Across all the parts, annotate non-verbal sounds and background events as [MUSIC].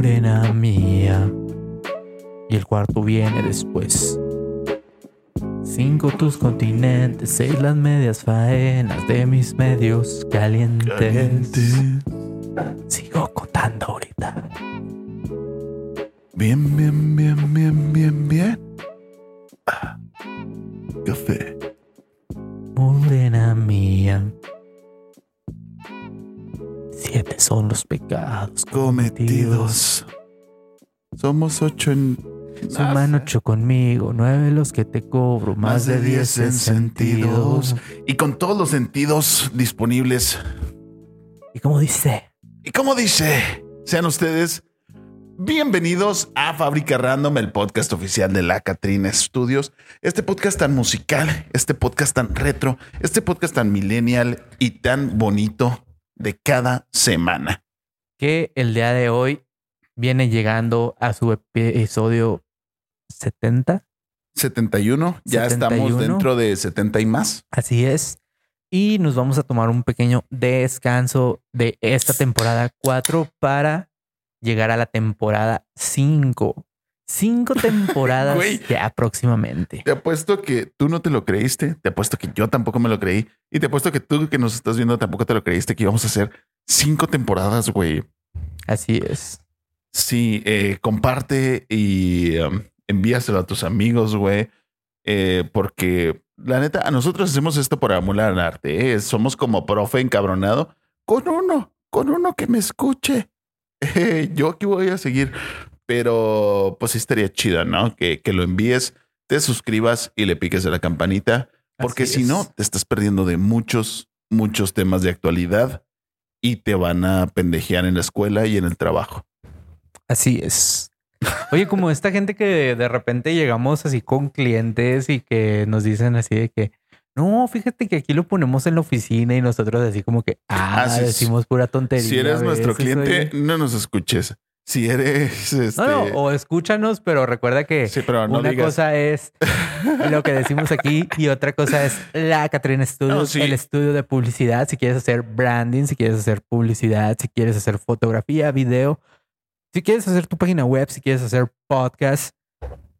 Morena mía. Y el cuarto viene después. Cinco tus continentes, seis las medias faenas de mis medios calientes. Caliente. Cometidos. Somos ocho en. Suman ocho conmigo, nueve los que te cobro, más, de diez en sentidos. Y con todos los sentidos disponibles. Y como dice, Y como dice, sean ustedes bienvenidos a Fábrica Random, el podcast oficial de la Catrina Studios. Este podcast tan musical, este podcast tan retro, este podcast tan millennial y tan bonito de cada semana. Que el día de hoy viene llegando a su episodio 70. 71, ya estamos 71. dentro de 70 y más. Así es. Y nos vamos a tomar un pequeño descanso de esta temporada 4 para llegar a la temporada 5. Cinco temporadas [LAUGHS] Güey. ya próximamente. Te apuesto que tú no te lo creíste, te apuesto que yo tampoco me lo creí y te apuesto que tú que nos estás viendo tampoco te lo creíste que íbamos a hacer cinco temporadas, güey. Así es. Sí, eh, comparte y um, envíaselo a tus amigos, güey. Eh, porque la neta, a nosotros hacemos esto por amor al arte. ¿eh? Somos como profe encabronado con uno, con uno que me escuche. [LAUGHS] Yo aquí voy a seguir, pero pues sí estaría chido, ¿no? Que, que lo envíes, te suscribas y le piques a la campanita, porque Así si es. no, te estás perdiendo de muchos, muchos temas de actualidad y te van a pendejear en la escuela y en el trabajo. Así es. Oye, como esta gente que de repente llegamos así con clientes y que nos dicen así de que no, fíjate que aquí lo ponemos en la oficina y nosotros así como que ah, Ah, sí, decimos pura tontería. Si eres nuestro cliente, no nos escuches. Si eres este, No, no, o escúchanos, pero recuerda que sí, pero no una digas. cosa es lo que decimos aquí y otra cosa es la Catrina Studios, No, sí. el estudio de publicidad. Si quieres hacer branding, si quieres hacer publicidad, si quieres hacer fotografía, video, si quieres hacer tu página web, si quieres hacer podcast,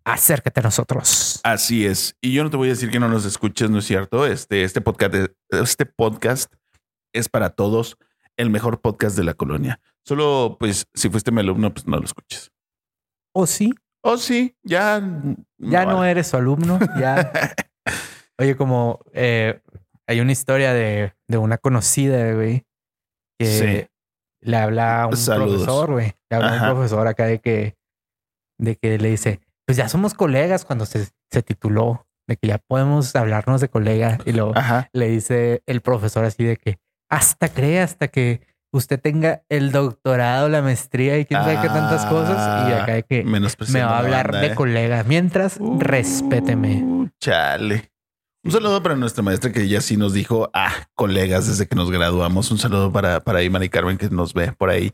acércate a nosotros. Así es. Y yo no te voy a decir que no nos escuches, no es cierto. Este, este podcast, este podcast es para todos el mejor podcast de la colonia. Solo, pues, si fuiste mi alumno, pues no lo escuches. O sí, Oh, sí, ya. ya no eres su alumno, ya. [LAUGHS] Oye, como eh, hay una historia de, de una conocida, güey, que Sí. le habla a un Saludos. profesor, güey. Le habla a un profesor acá de que, de que le dice, pues ya somos colegas cuando se, se tituló, de que ya podemos hablarnos de colega. Y luego Ajá. le dice el profesor así de que hasta cree, hasta que usted tenga el doctorado, la maestría y quién sabe qué tantas cosas. Y acá de que me va a la hablar banda, de ¿eh? colega. Mientras, Uh, respéteme. Chale. Un saludo para nuestra maestra que ya sí nos dijo, ah, colegas, desde que nos graduamos. Un saludo para, para Iman y Carmen que nos ve por ahí.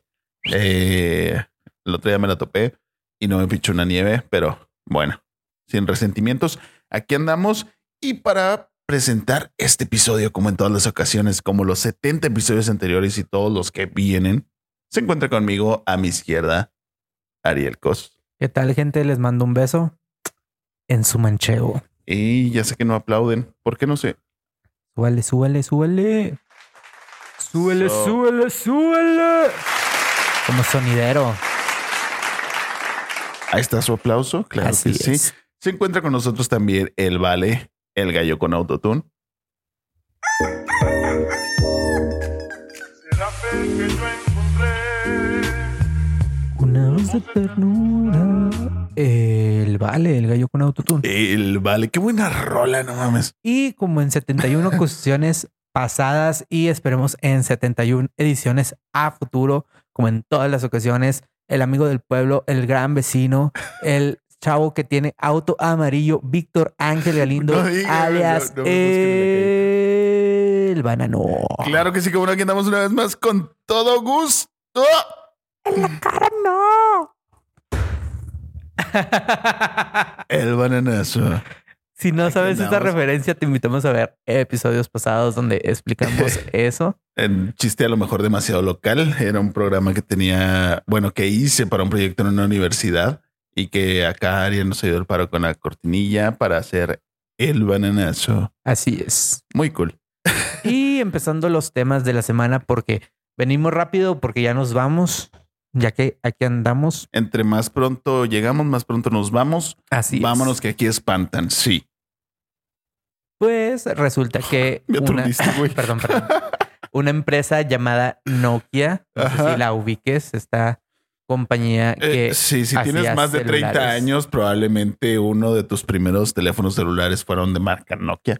Eh, el otro día me la topé y no me pichó una nieve, pero bueno, sin resentimientos. Aquí andamos y para presentar este episodio, como en todas las ocasiones, como los 70 episodios anteriores y todos los que vienen, se encuentra conmigo a mi izquierda, Ariel Cos. ¿Qué tal, gente? Les mando un beso en su manchego. Y ya sé que no aplauden. ¿Por qué no sé? Súbale, súbale, súbale. Súbele, So- súbele, súbele. Como sonidero. Ahí está su aplauso. Claro Así que sí. Se encuentra con nosotros también el Vale, el gallo con autotune. Será fe que yo encontré. Una voz de ternura. El vale, el gallo con autotune. El Vale, qué buena rola, no mames. Y como en 71 [LAUGHS] cuestiones pasadas y esperemos en 71 ediciones a futuro, como en todas las ocasiones, el amigo del pueblo, el gran vecino, el chavo que tiene auto amarillo, Víctor Ángel [LAUGHS] Galindo, No alias no, el banano. Claro que sí, como no, aquí andamos una vez más con todo gusto. En la cara no. [LAUGHS] El bananazo. Si no sabes esta referencia, te invitamos a ver episodios pasados donde explicamos [LAUGHS] eso. En chiste a lo mejor demasiado local. Era un programa que tenía, bueno, que hice para un proyecto en una universidad y que acá Ariel nos ayudó el paro con la cortinilla para hacer el bananazo. Así es. Muy cool. Y empezando los temas de la semana, porque venimos rápido, porque ya nos vamos, ya que aquí andamos. Entre más pronto llegamos, más pronto nos vamos. Así es. Vámonos que aquí espantan. Sí. Pues resulta que [LAUGHS] Me una, [LAUGHS] perdón, perdón. Una empresa llamada Nokia, no sé Ajá. si la ubiques, esta compañía que Eh, sí, si tienes más de 30 celulares. años, probablemente uno de tus primeros teléfonos celulares fueron de marca Nokia.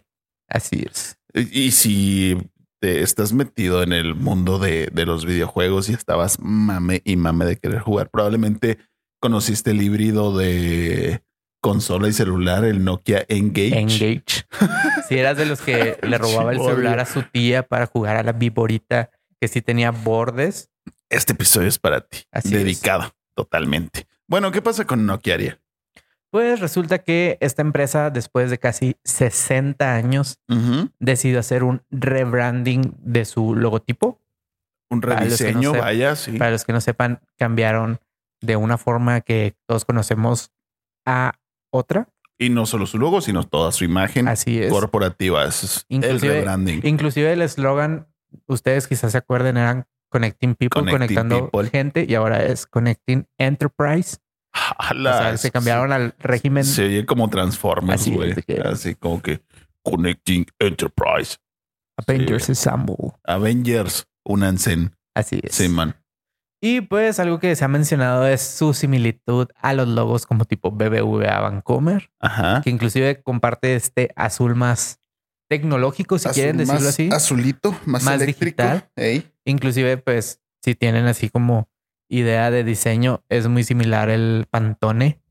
así es. Y, y si te estás metido en el mundo de, de los videojuegos y estabas mame y mame de querer jugar, probablemente conociste el híbrido de consola y celular, el Nokia Engage. Engage. Si eras de los que le [LAUGHS] robaba el celular a su tía para jugar a la viborita que sí tenía bordes. Este episodio es para ti, Así dedicado totalmente. Bueno, ¿qué pasa con Nokia Aria? Pues resulta que esta empresa, después de casi 60 años, decidió hacer un rebranding de su logotipo. Un no rediseño, vaya, sí. Para los que no sepan, cambiaron de una forma que todos conocemos a otra. Y no solo su logo, sino toda su imagen Así es. corporativa. Eso es Inclusive- el rebranding. Inclusive el eslogan, ustedes quizás se acuerden, eran Connecting People, Connecting conectando people. gente, y ahora es Connecting Enterprise. O sea, se cambiaron al régimen. Se oye como Transformers, güey. Así como que Connecting Enterprise. Avengers Assemble. Avengers, únanse. Así es. Sí, man. Y pues algo que se ha mencionado es su similitud a los logos como tipo BBVA Vancomer, Ajá. que inclusive comparte este azul más tecnológico, si quieren decirlo más así. Azulito, más, Más eléctrico. digital. Ey. Inclusive, pues, si tienen así como idea de diseño, es muy similar el Pantone.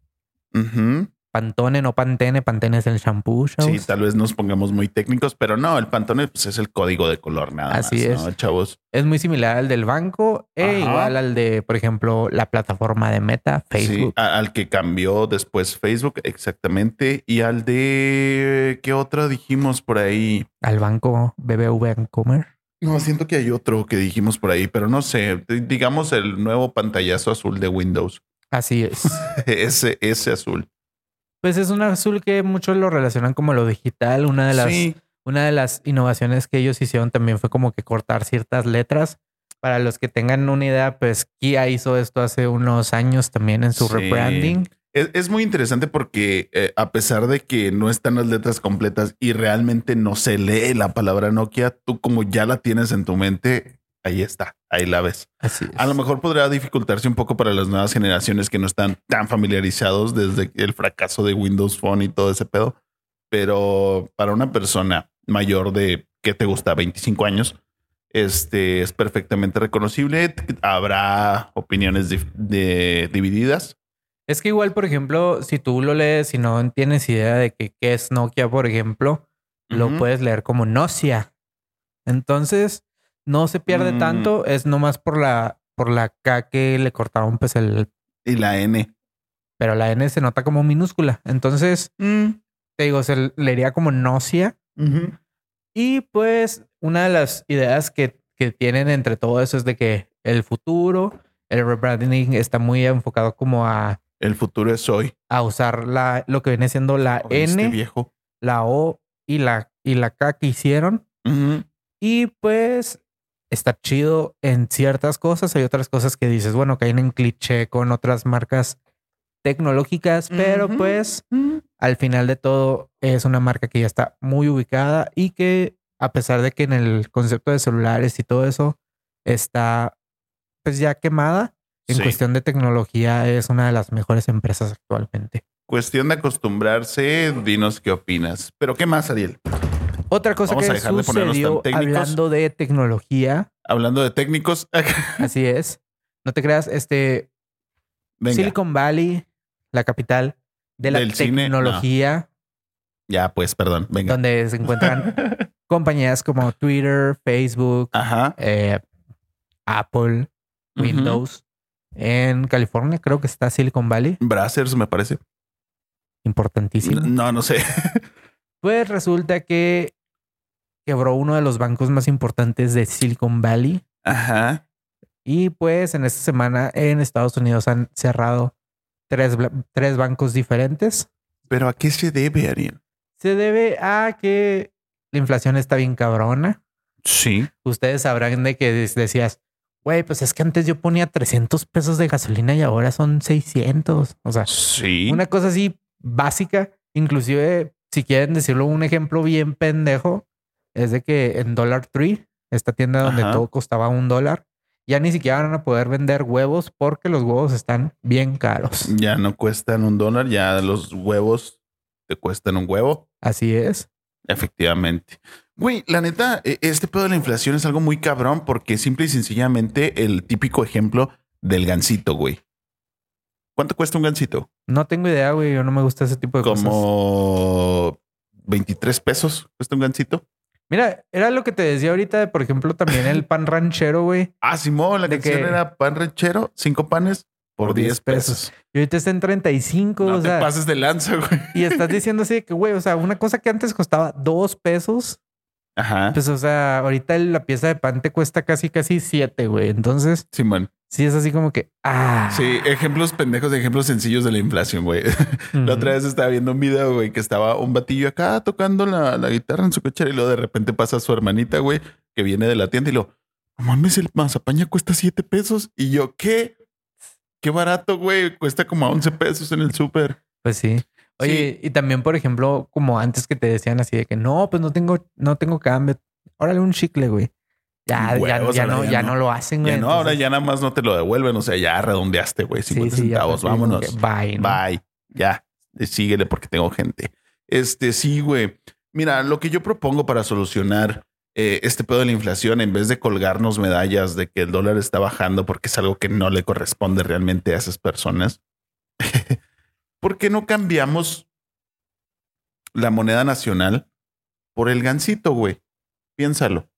Pantone, no Pantene. Pantene es el shampoo, Sí, chavos. tal vez nos pongamos muy técnicos, pero no, el Pantone pues, es el código de color nada Así más, ¿no, chavos? Es muy similar al del banco e igual al de, por ejemplo, la plataforma de Meta, Sí, Facebook. a- al que cambió después Facebook, exactamente. Y al de... ¿Qué otra dijimos por ahí? Al banco BBVA Vancomer. No, siento que hay otro que dijimos por ahí, pero no sé. Digamos el nuevo pantallazo azul de Windows. Así es. [LAUGHS] ese, ese azul. Pues es un azul que muchos lo relacionan como lo digital. Una de las, Sí, una de las innovaciones que ellos hicieron también fue como que cortar ciertas letras. Para los que tengan una idea, pues Kia hizo esto hace unos años también en su Sí. rebranding. Es, es muy interesante porque eh, a pesar de que no están las letras completas y realmente no se lee la palabra Nokia, tú como ya la tienes en tu mente, ahí está, ahí la ves. Así es. A lo mejor podrá dificultarse un poco para las nuevas generaciones que no están tan familiarizados desde el fracaso de Windows Phone y todo ese pedo. Pero para una persona mayor de, ¿qué te gusta? 25 años, este es perfectamente reconocible. Habrá opiniones de- divididas. Es que igual, por ejemplo, si tú lo lees y no tienes idea de que, qué es Nokia, por ejemplo, lo puedes leer como Nocia. Entonces, no se pierde Mm. tanto, es nomás por la, por la K que le cortaron pues el... Y la N. Pero la N se nota como minúscula. Entonces, te digo, se leería como Nocia. Y pues una de las ideas que, que tienen entre todo eso es de que el futuro, el rebranding está muy enfocado como a, El futuro es hoy. a usar la, lo que viene siendo la ¿Oíste, N, viejo. la O y la, y la K que hicieron. Y pues está chido en ciertas cosas. Hay otras cosas que dices, bueno, caen en cliché con otras marcas tecnológicas, pero pues al final de todo es una marca que ya está muy ubicada y que a pesar de que en el concepto de celulares y todo eso está pues ya quemada, en Sí. cuestión de tecnología es una de las mejores empresas actualmente. Cuestión de acostumbrarse, dinos qué opinas. Pero ¿qué más, Ariel? Otra cosa Vamos que de sucedió técnicos. hablando de tecnología, Hablando de técnicos, [LAUGHS] así es, no te creas, este venga, Silicon Valley, la capital de la Del tecnología, ya pues, perdón, venga. donde se encuentran [LAUGHS] compañías como Twitter, Facebook, Ajá. eh, Apple. Windows. En California creo que está Silicon Valley, Brazzers, me parece. importantísimo. No, no sé. [LAUGHS] Pues resulta que quebró uno de los bancos más importantes de Silicon Valley. Ajá. Y pues en esta semana en Estados Unidos han cerrado tres, tres bancos diferentes. Pero ¿a qué se debe, Ariel? Se debe a que la inflación está bien cabrona. Sí. Ustedes sabrán de que decías, güey, pues es que antes yo ponía 300 pesos de gasolina y ahora son 600. O sea, Sí. una cosa así básica. Inclusive, si quieren decirlo, un ejemplo bien pendejo es de que en Dollar Tree, esta tienda donde Ajá. todo costaba un dólar, ya ni siquiera van a poder vender huevos porque los huevos están bien caros. Ya no cuestan un dólar, ya los huevos te cuestan un huevo. Así es. Efectivamente. Güey, la neta, e- este pedo de la inflación es algo muy cabrón porque simple y sencillamente el típico ejemplo del gansito, güey. ¿Cuánto cuesta un gansito? No tengo idea, güey. Yo no me gusta ese tipo de cosas. Como 23 pesos cuesta un gansito. Mira, era lo que te decía ahorita, de, por ejemplo, también el pan ranchero, güey. [LAUGHS] Ah, Simón, la ¿De canción qué? era pan ranchero, cinco panes por, Por 10 10 pesos. Y ahorita está en 35, No o te sea, pases de lanza, güey. y estás diciendo así que, güey, o sea, una cosa que antes costaba dos pesos, Ajá. pues, o sea, ahorita la pieza de pan te cuesta casi, casi siete, güey. Entonces, Simón. sí es así como que, ah. Sí, ejemplos pendejos, ejemplos sencillos de la inflación, güey. [LAUGHS] La otra vez estaba viendo un video, güey, que estaba un batillo acá tocando la, la guitarra en su cochera y luego de repente pasa su hermanita, güey, que viene de la tienda y lo, mames, el mazapán ya cuesta siete pesos. Y yo, ¿qué? Qué barato, güey. Cuesta como a 11 pesos en el súper. Pues sí. Oye, y también, por ejemplo, como antes que te decían así de que no, pues no tengo, no tengo cambio. Órale un chicle, güey. Ya, ya, Huevos, ya no, ya no. no lo hacen, güey. Ya no, ahora ya nada más no te lo devuelven. O sea, ya redondeaste, güey. sí, 50 sí, ya centavos. Vámonos. que Bye. ¿no? Bye. Ya. Eh, Síguele porque tengo gente. Este sí, güey. Mira, lo que yo propongo para solucionar eh, este pedo de la inflación, en vez de colgarnos medallas de que el dólar está bajando porque es algo que no le corresponde realmente a esas personas, ¿por qué no cambiamos la moneda nacional por el gancito, güey? Piénsalo.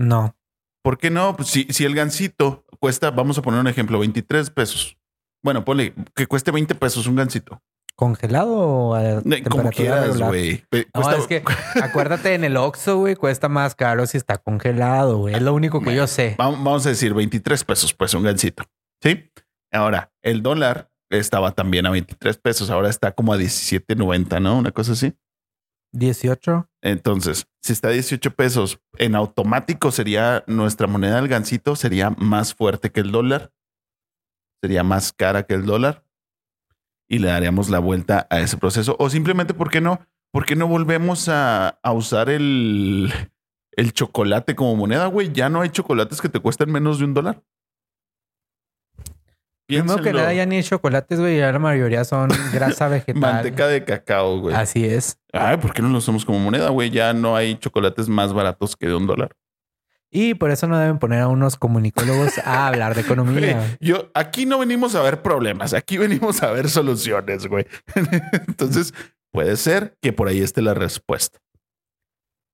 No. ¿Por qué no? Pues si, si el gansito cuesta, vamos a poner un ejemplo, 23 pesos. Bueno, ponle que cueste 20 pesos un gansito. ¿Congelado o a No, Como temperatura quieras, regular? güey. No, es que acuérdate en el Oxxo, güey, cuesta más caro si está congelado, güey. Es lo único que yo sé. va- Vamos a decir 23 pesos, pues un gansito. Sí. Ahora, el dólar estaba también a 23 pesos. Ahora está como a 17.90, ¿no? Una cosa así. 18. Entonces, si está a 18 pesos, en automático sería nuestra moneda del gansito, sería más fuerte que el dólar, sería más cara que el dólar y le daríamos la vuelta a ese proceso. O simplemente, ¿por qué no? ¿Por qué no volvemos a, a usar el, el chocolate como moneda, güey? Ya no hay chocolates que te cuesten menos de un dólar. Primero que nada, ya ni hay chocolates, güey. Ya la mayoría son [LAUGHS] grasa vegetal. Manteca de cacao, güey. Así es. Ay, ¿por qué no lo usamos como moneda, güey? Ya no hay chocolates más baratos que de un dólar. Y por eso no deben poner a unos comunicólogos a [LAUGHS] hablar de economía. Güey, Yo aquí no venimos a ver problemas, aquí venimos a ver soluciones, güey. [LAUGHS] Entonces, puede ser que por ahí esté la respuesta.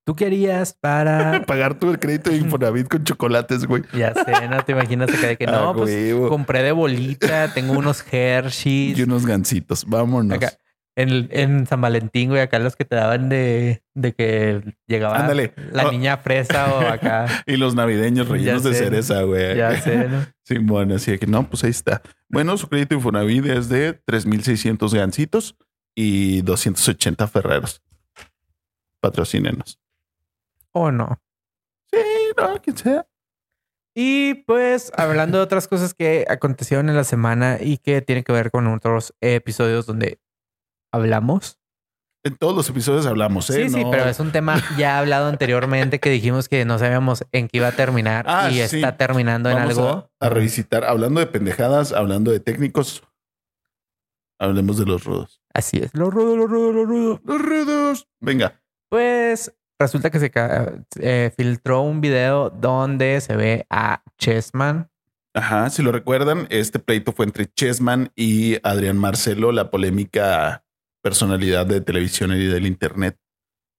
¿Tú querías para...? [LAUGHS] Pagar el crédito de [LAUGHS] Infonavit con chocolates, güey. Ya sé, no te imaginas acá de que [LAUGHS] no, Ah, pues huevo. compré de bolita, tengo unos Hershey's. y unos gancitos. Vámonos. Acá, en, San Valentín, güey, acá los que te daban de, de que llegaba Ándale. la niña fresa o acá. Y los navideños rellenos de cereza, güey. ya sé, ¿no? Sí, bueno, así de que no, pues ahí está. Bueno, su crédito Infonavit es de 3.600 gancitos y 280 ferreros. Patrocínenos. O no. Sí, no, quien sea. Y pues hablando de otras cosas que acontecieron en la semana y que tienen que ver con otros episodios donde hablamos. En todos los episodios hablamos, ¿eh? Sí, sí, No- pero es un tema ya hablado anteriormente que dijimos que no sabíamos en qué iba a terminar Ah, y sí. está terminando en algo. A, a revisitar, hablando de pendejadas, hablando de técnicos, hablemos de los rudos. Así es. Lo rudo, lo rudo, lo rudo. Los rudos. Venga. Pues resulta que se eh, filtró un video donde se ve a Chessman. Ajá, si lo recuerdan, este pleito fue entre Chessman y Adrián Marcelo, la polémica personalidad de televisión y del internet.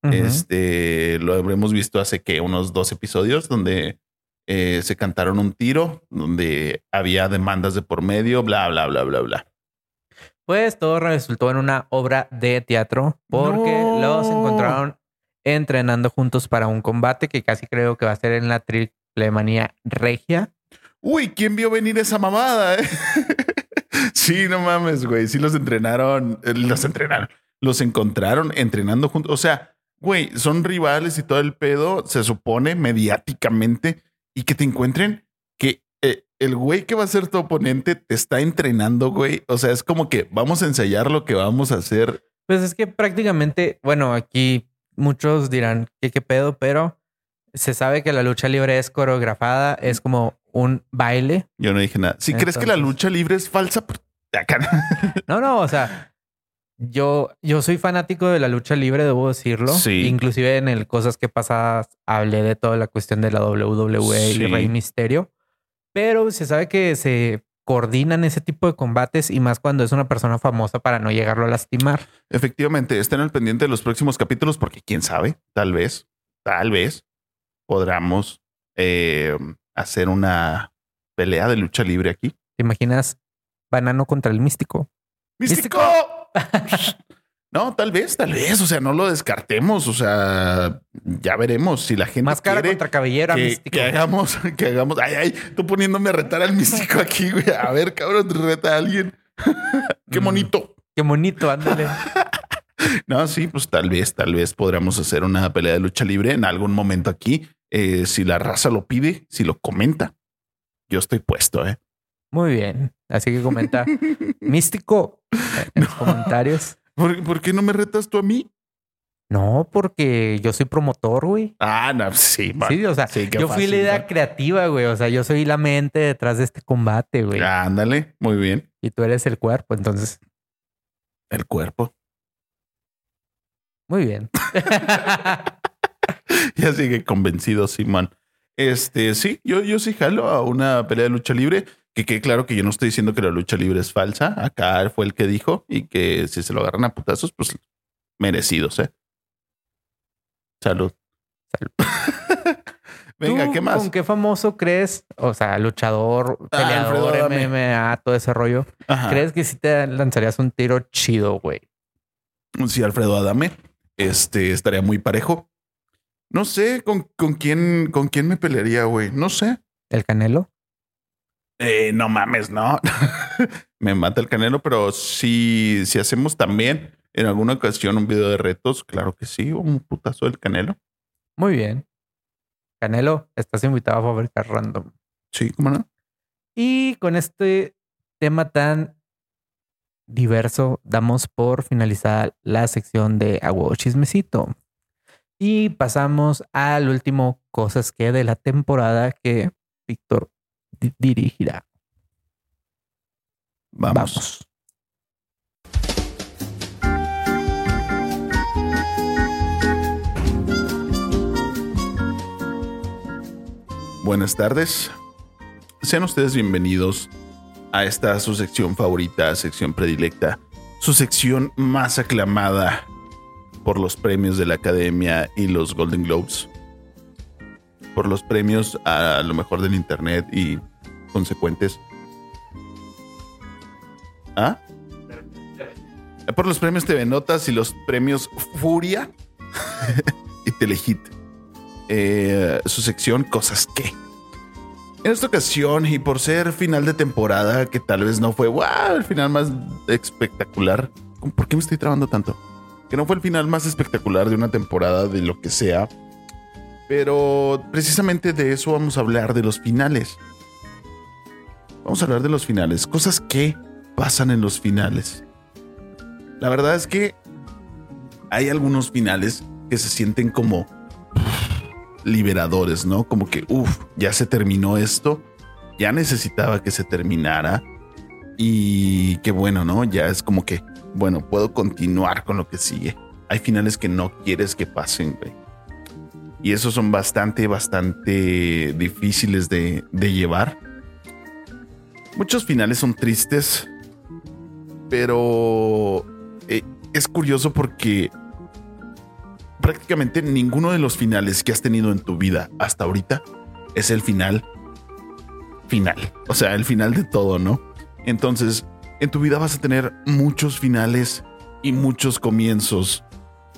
Este lo habremos visto hace que unos dos episodios donde eh, se cantaron un tiro, donde había demandas de por medio, bla, bla, bla, bla, bla. Pues todo resultó en una obra de teatro porque No. los encontraron entrenando juntos para un combate que casi creo que va a ser en la triple manía regia. Uy, ¿quién vio venir esa mamada? eh? [LAUGHS] sí, no mames, güey. Sí los entrenaron, eh, los entrenaron, los encontraron entrenando juntos. O sea, güey, son rivales y todo el pedo, se supone mediáticamente, y que te encuentren que eh, el güey que va a ser tu oponente te está entrenando, güey. O sea, es como que vamos a ensayar lo que vamos a hacer. Pues es que prácticamente, bueno, aquí muchos dirán que qué pedo, pero se sabe que la lucha libre es coreografada, es como un baile. Yo no dije nada. Si crees que la lucha libre es falsa, pues. [LAUGHS] No, no, o sea, yo, yo soy fanático de la lucha libre, debo decirlo. Sí. Inclusive en el Cosas que pasadas hablé de toda la cuestión de la WWE Sí. y Rey Misterio. Pero se sabe que se coordinan ese tipo de combates y más cuando es una persona famosa para no llegarlo a lastimar. Efectivamente, estén al pendiente de los próximos capítulos porque quién sabe, tal vez, tal vez podamos eh, hacer una pelea de lucha libre aquí. ¿Te imaginas Banano contra el místico? ¡Místico! [LAUGHS] no, tal vez, tal vez. O sea, no lo descartemos. O sea, ya veremos si la gente Máscara quiere contra cabellera, que, místico. que hagamos, [LAUGHS] que hagamos. Ay, ay, tú poniéndome a retar al místico aquí, güey. A ver, cabrón, reta a alguien. [LAUGHS] Qué Mm. bonito. Qué bonito, ándale. [LAUGHS] No, sí, pues tal vez, tal vez podríamos hacer una pelea de lucha libre en algún momento aquí. Eh, si la raza lo pide, si lo comenta, yo estoy puesto, ¿eh? Muy bien. Así que comenta místico en los comentarios. ¿Por, por qué no me retas tú a mí? No, porque yo soy promotor, güey. Ah, no, sí, man. Sí, o sea, Sí, yo fui la idea creativa, güey. O sea, yo soy la mente detrás de este combate, güey. Ándale, muy bien. Y tú eres el cuerpo, entonces, El cuerpo. muy bien. [LAUGHS] Ya sigue convencido, Simón. Este, sí, yo, yo sí jalo a una pelea de lucha libre. Que quede claro que yo no estoy diciendo que la lucha libre es falsa. Acá fue el que dijo y que si se lo agarran a putazos, pues merecidos, ¿eh? Salud. Salud. [LAUGHS] Venga, ¿Tú ¿qué más? ¿Con qué famoso crees? O sea, luchador, Ah, peleador, Alfredo. MMA, todo ese rollo. Ajá. ¿Crees que sí te lanzarías un tiro chido, güey? Sí, Alfredo Adame. Este estaría muy parejo. No sé con, con quién, con quién me pelearía, güey. No sé. ¿El Canelo? Eh, no mames, no. [LAUGHS] me mata el canelo, pero si, si hacemos también en alguna ocasión un video de retos, claro que sí, un putazo del canelo. Muy bien. Canelo, estás invitado a Fábrica Random. Sí, cómo no. Y con este tema tan diverso, damos por finalizada la sección de Agua Chismecito. Y pasamos al último Cosas que de la temporada que Víctor dirigirá. Vamos. Vamos. Buenas tardes. Sean ustedes bienvenidos a esta su sección favorita, sección predilecta, su sección más aclamada por los premios de la Academia y los Golden Globes, por los premios a lo mejor del Internet y consecuentes. ¿Ah? Por los premios TV Notas y los premios Furia [LAUGHS] y Telehit eh, su sección Cosas que. En esta ocasión, y por ser final de temporada, que tal vez no fue wow, el final más espectacular. ¿Por qué me estoy trabando tanto? Que no fue el final más espectacular de una temporada de lo que sea. Pero precisamente de eso vamos a hablar, de los finales. Vamos a hablar de los finales, cosas que pasan en los finales. La verdad es que hay algunos finales que se sienten como liberadores, ¿no? Como que, uff, ya se terminó esto, ya necesitaba que se terminara y qué bueno, ¿no? Ya es como que, bueno, puedo continuar con lo que sigue. Hay finales que no quieres que pasen, güey. Y esos son bastante, bastante difíciles de, de llevar. Muchos finales son tristes, pero eh, es curioso porque prácticamente ninguno de los finales que has tenido en tu vida hasta ahorita es el final final. O sea, el final de todo, ¿no? Entonces, En tu vida vas a tener muchos finales y muchos comienzos.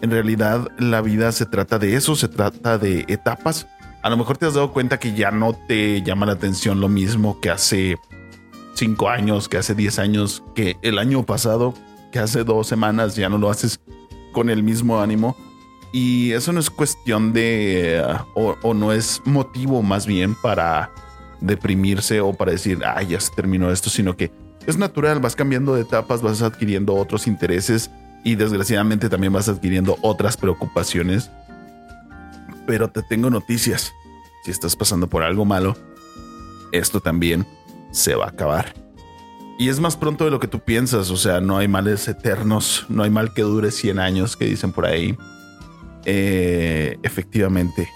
En realidad la vida se trata de eso, se trata de etapas. A lo mejor te has dado cuenta que ya no te llama la atención lo mismo que hace cinco años, que hace 10 años, que el año pasado, que hace dos semanas, ya no lo haces con el mismo ánimo. Y eso no es cuestión de, uh, o, o no es motivo más bien para deprimirse o para decir, ah, ya se terminó esto, sino que es natural, vas cambiando de etapas, vas adquiriendo otros intereses y desgraciadamente también vas adquiriendo otras preocupaciones. Pero te tengo noticias. Si estás pasando por algo malo, esto también se va a acabar. Y es más pronto de lo que tú piensas, o sea, no hay males eternos, no hay mal que dure 100 años que dicen por ahí. Eh, efectivamente,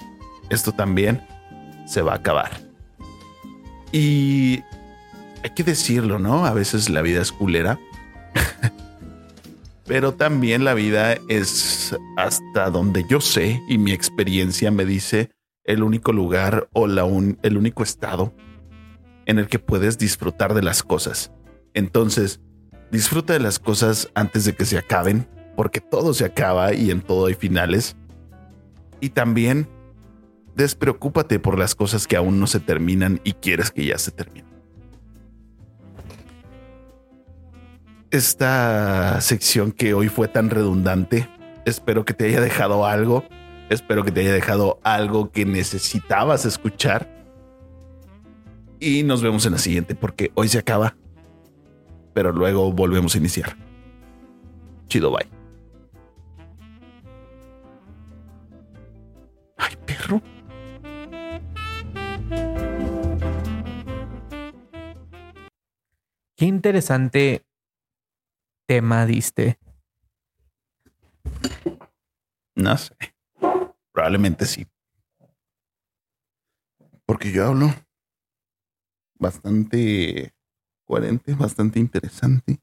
esto también se va a acabar. Y hay que decirlo, ¿no? A veces la vida es culera. [LAUGHS] Pero también la vida es hasta donde yo sé y mi experiencia me dice el único lugar o la un- el único estado en el que puedes disfrutar de las cosas. Entonces, disfruta de las cosas antes de que se acaben, porque todo se acaba y en todo hay finales. Y también despreocúpate por las cosas que aún no se terminan y quieres que ya se terminen. Esta sección que hoy fue tan redundante, espero que te haya dejado algo, espero que te haya dejado algo que necesitabas escuchar. Y nos vemos en la siguiente porque hoy se acaba, pero luego volvemos a iniciar. Chido, bye. Ay, perro. Qué interesante tema diste. No sé. Probablemente sí. Porque yo hablo bastante coherente, bastante interesante.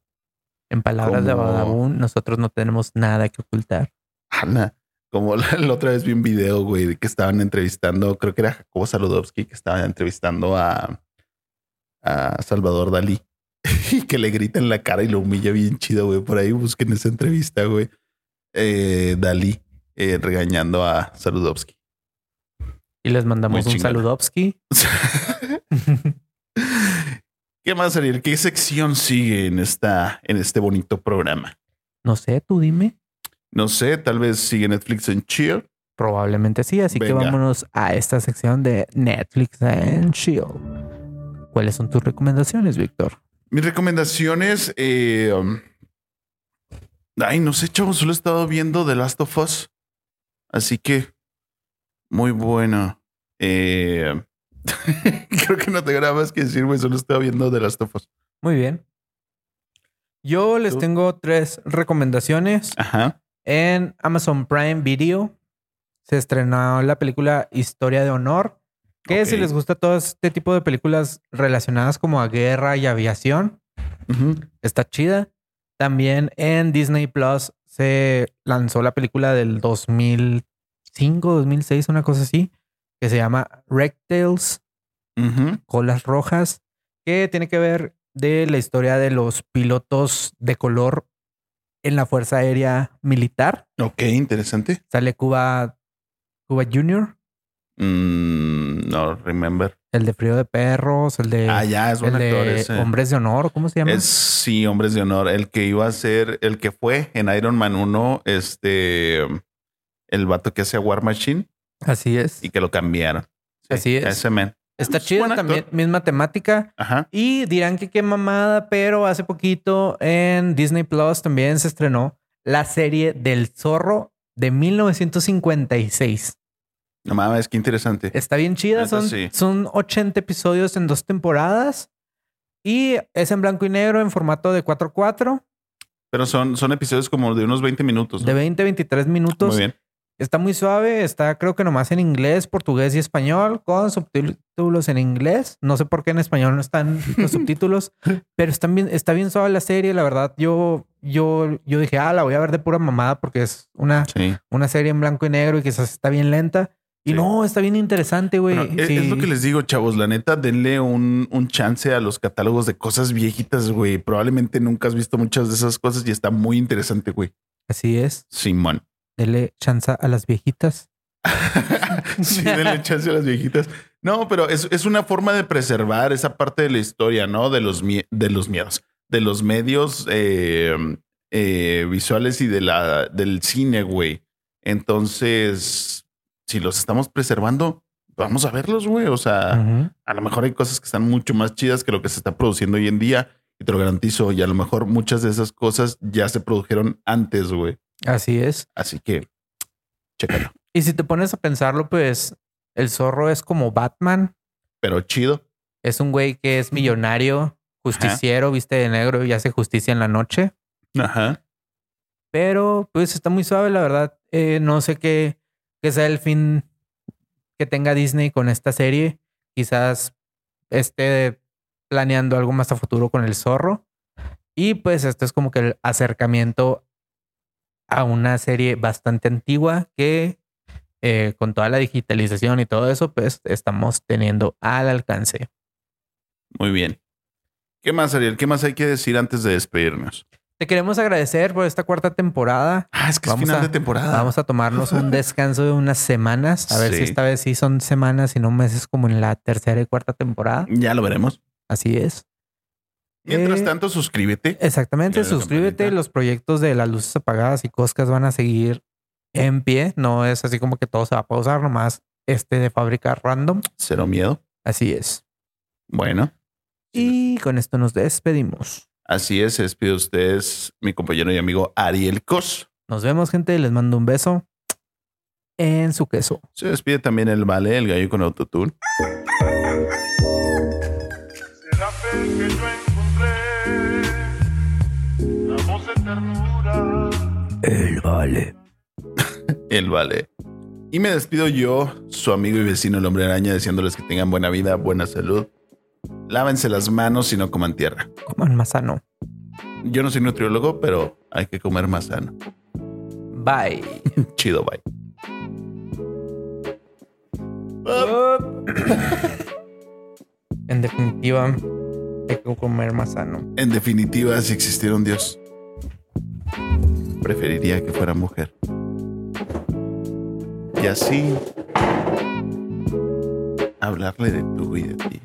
En palabras de Badabun, nosotros no tenemos nada que ocultar. Ana, como la, la otra vez vi un video, güey, de que estaban entrevistando, creo que era Jacobo Saludowski, que estaba entrevistando a, a Salvador Dalí [LAUGHS] y que le grita en la cara y lo humilla bien chido, güey. Por ahí busquen esa entrevista, güey. Eh, Dalí eh, regañando a Saludowski. Y les mandamos Muy un saludowski. [LAUGHS] ¿Qué más salir? ¿Qué sección sigue en esta, en este bonito programa? No sé, tú dime. No sé, tal vez sigue Netflix en Chill. Probablemente sí, así que vámonos a esta sección de Netflix and Chill. ¿Cuáles son tus recomendaciones, Víctor? Mis recomendaciones, eh, um, ay, no sé, chavos, solo he estado viendo The Last of Us. Así que, muy bueno. Eh, [LAUGHS] creo que no tengo nada más que decir, güey, solo he estado viendo The Last of Us. Muy bien. Yo les ¿Tú? tengo tres recomendaciones. Ajá. En Amazon Prime Video se estrenó la película Historia de Honor, que si les gusta todo este tipo de películas relacionadas como a guerra y aviación, está chida. También en Disney Plus se lanzó la película del 2005, 2006, una cosa así, que se llama Rectales, Ujú. Colas Rojas, que tiene que ver de la historia de los pilotos de color en la Fuerza Aérea Militar. Ok, interesante. Sale Cuba, Cuba Junior, Mm, no, remember. el de Frío de Perros, el de, Ah, ya, es el buen actor de ese. Hombres de Honor, ¿cómo se llama? Es sí, hombres de honor. El que iba a ser, el que fue en Iron Man 1, este, el vato que hace War Machine Así es. y que lo cambiaron. Sí, Así es. Ese man. Está es chido también, actor. misma temática. Ajá. Y dirán que qué mamada, pero hace poquito en Disney Plus también se estrenó la serie del zorro de 1956. No mames, qué interesante. Está bien chida, son, sí. son 80 episodios en dos temporadas y es en blanco y negro en formato de 4-4 Pero son, son episodios como de unos 20 minutos. ¿no? de 20-23 minutos. Muy bien. Está muy suave, está creo que nomás en inglés, portugués y español, con subtítulos en inglés. No sé por qué en español no están los [LAUGHS] subtítulos, pero están bien, está bien suave la serie. La verdad, yo, yo, yo dije, ah, la voy a ver de pura mamada porque es una, Sí. una serie en blanco y negro y quizás está bien lenta. Y Sí. no, está bien interesante, güey. Es, Sí. es lo que les digo, chavos. La neta, denle un, un chance a los catálogos de cosas viejitas, güey. Probablemente nunca has visto muchas de esas cosas y está muy interesante, güey. Así es. Simón. Dele chance a las viejitas. [LAUGHS] sí, denle chance a las viejitas. No, pero es, es una forma de preservar esa parte de la historia, ¿no? De los, mie- de los miedos, de los medios eh, eh, visuales y de la, del cine, güey. Entonces, si los estamos preservando, vamos a verlos, güey. O sea, a lo mejor hay cosas que están mucho más chidas que lo que se está produciendo hoy en día. Y te lo garantizo. Y a lo mejor muchas de esas cosas ya se produjeron antes, güey. Así es. Así que, chécalo. Y si te pones a pensarlo, pues el zorro es como Batman. Pero chido. Es un güey que es millonario, justiciero, viste de negro y hace justicia en la noche. Ajá. Pero pues está muy suave, la verdad. Eh, no sé qué, qué sea el fin que tenga Disney con esta serie. Quizás esté planeando algo más a futuro con el zorro. Y pues esto es como que el acercamiento a una serie bastante antigua que eh, con toda la digitalización y todo eso, pues estamos teniendo al alcance. Muy bien. ¿Qué más, Ariel? ¿Qué más hay que decir antes de despedirnos? Te queremos agradecer por esta cuarta temporada. Ah, es que Vamos es final a- de temporada. Vamos a tomarnos un [LAUGHS] descanso de unas semanas. A ver Sí. si esta vez sí son semanas y no meses como en la tercera y cuarta temporada. Ya lo veremos. Así es. Mientras Eh, tanto, suscríbete. Exactamente. Suscríbete. Los proyectos de las luces apagadas y coscas van a seguir en pie. No es así como que todo se va a pausar, nomás este de fábrica random. Cero miedo. Así es. Bueno, Y con esto nos despedimos. Así es. Se despide de ustedes mi compañero y amigo Ariel Cos. Nos vemos, gente. Les mando un beso en su queso. Se despide también el Vale, el gallo con autotune. Será fe que yo encontré la voz de ternura. El vale. [LAUGHS] El Vale. Y me despido yo, su amigo y vecino el hombre araña, deseándoles que tengan buena vida, buena salud. Lávense las manos y no coman tierra. Coman más sano. Yo no soy nutriólogo, pero hay que comer más sano. Bye. [LAUGHS] Chido, bye. [COUGHS] En definitiva, hay que comer más sano. En definitiva, si existiera un Dios, preferiría que fuera mujer. Y así hablarle de tú y de ti.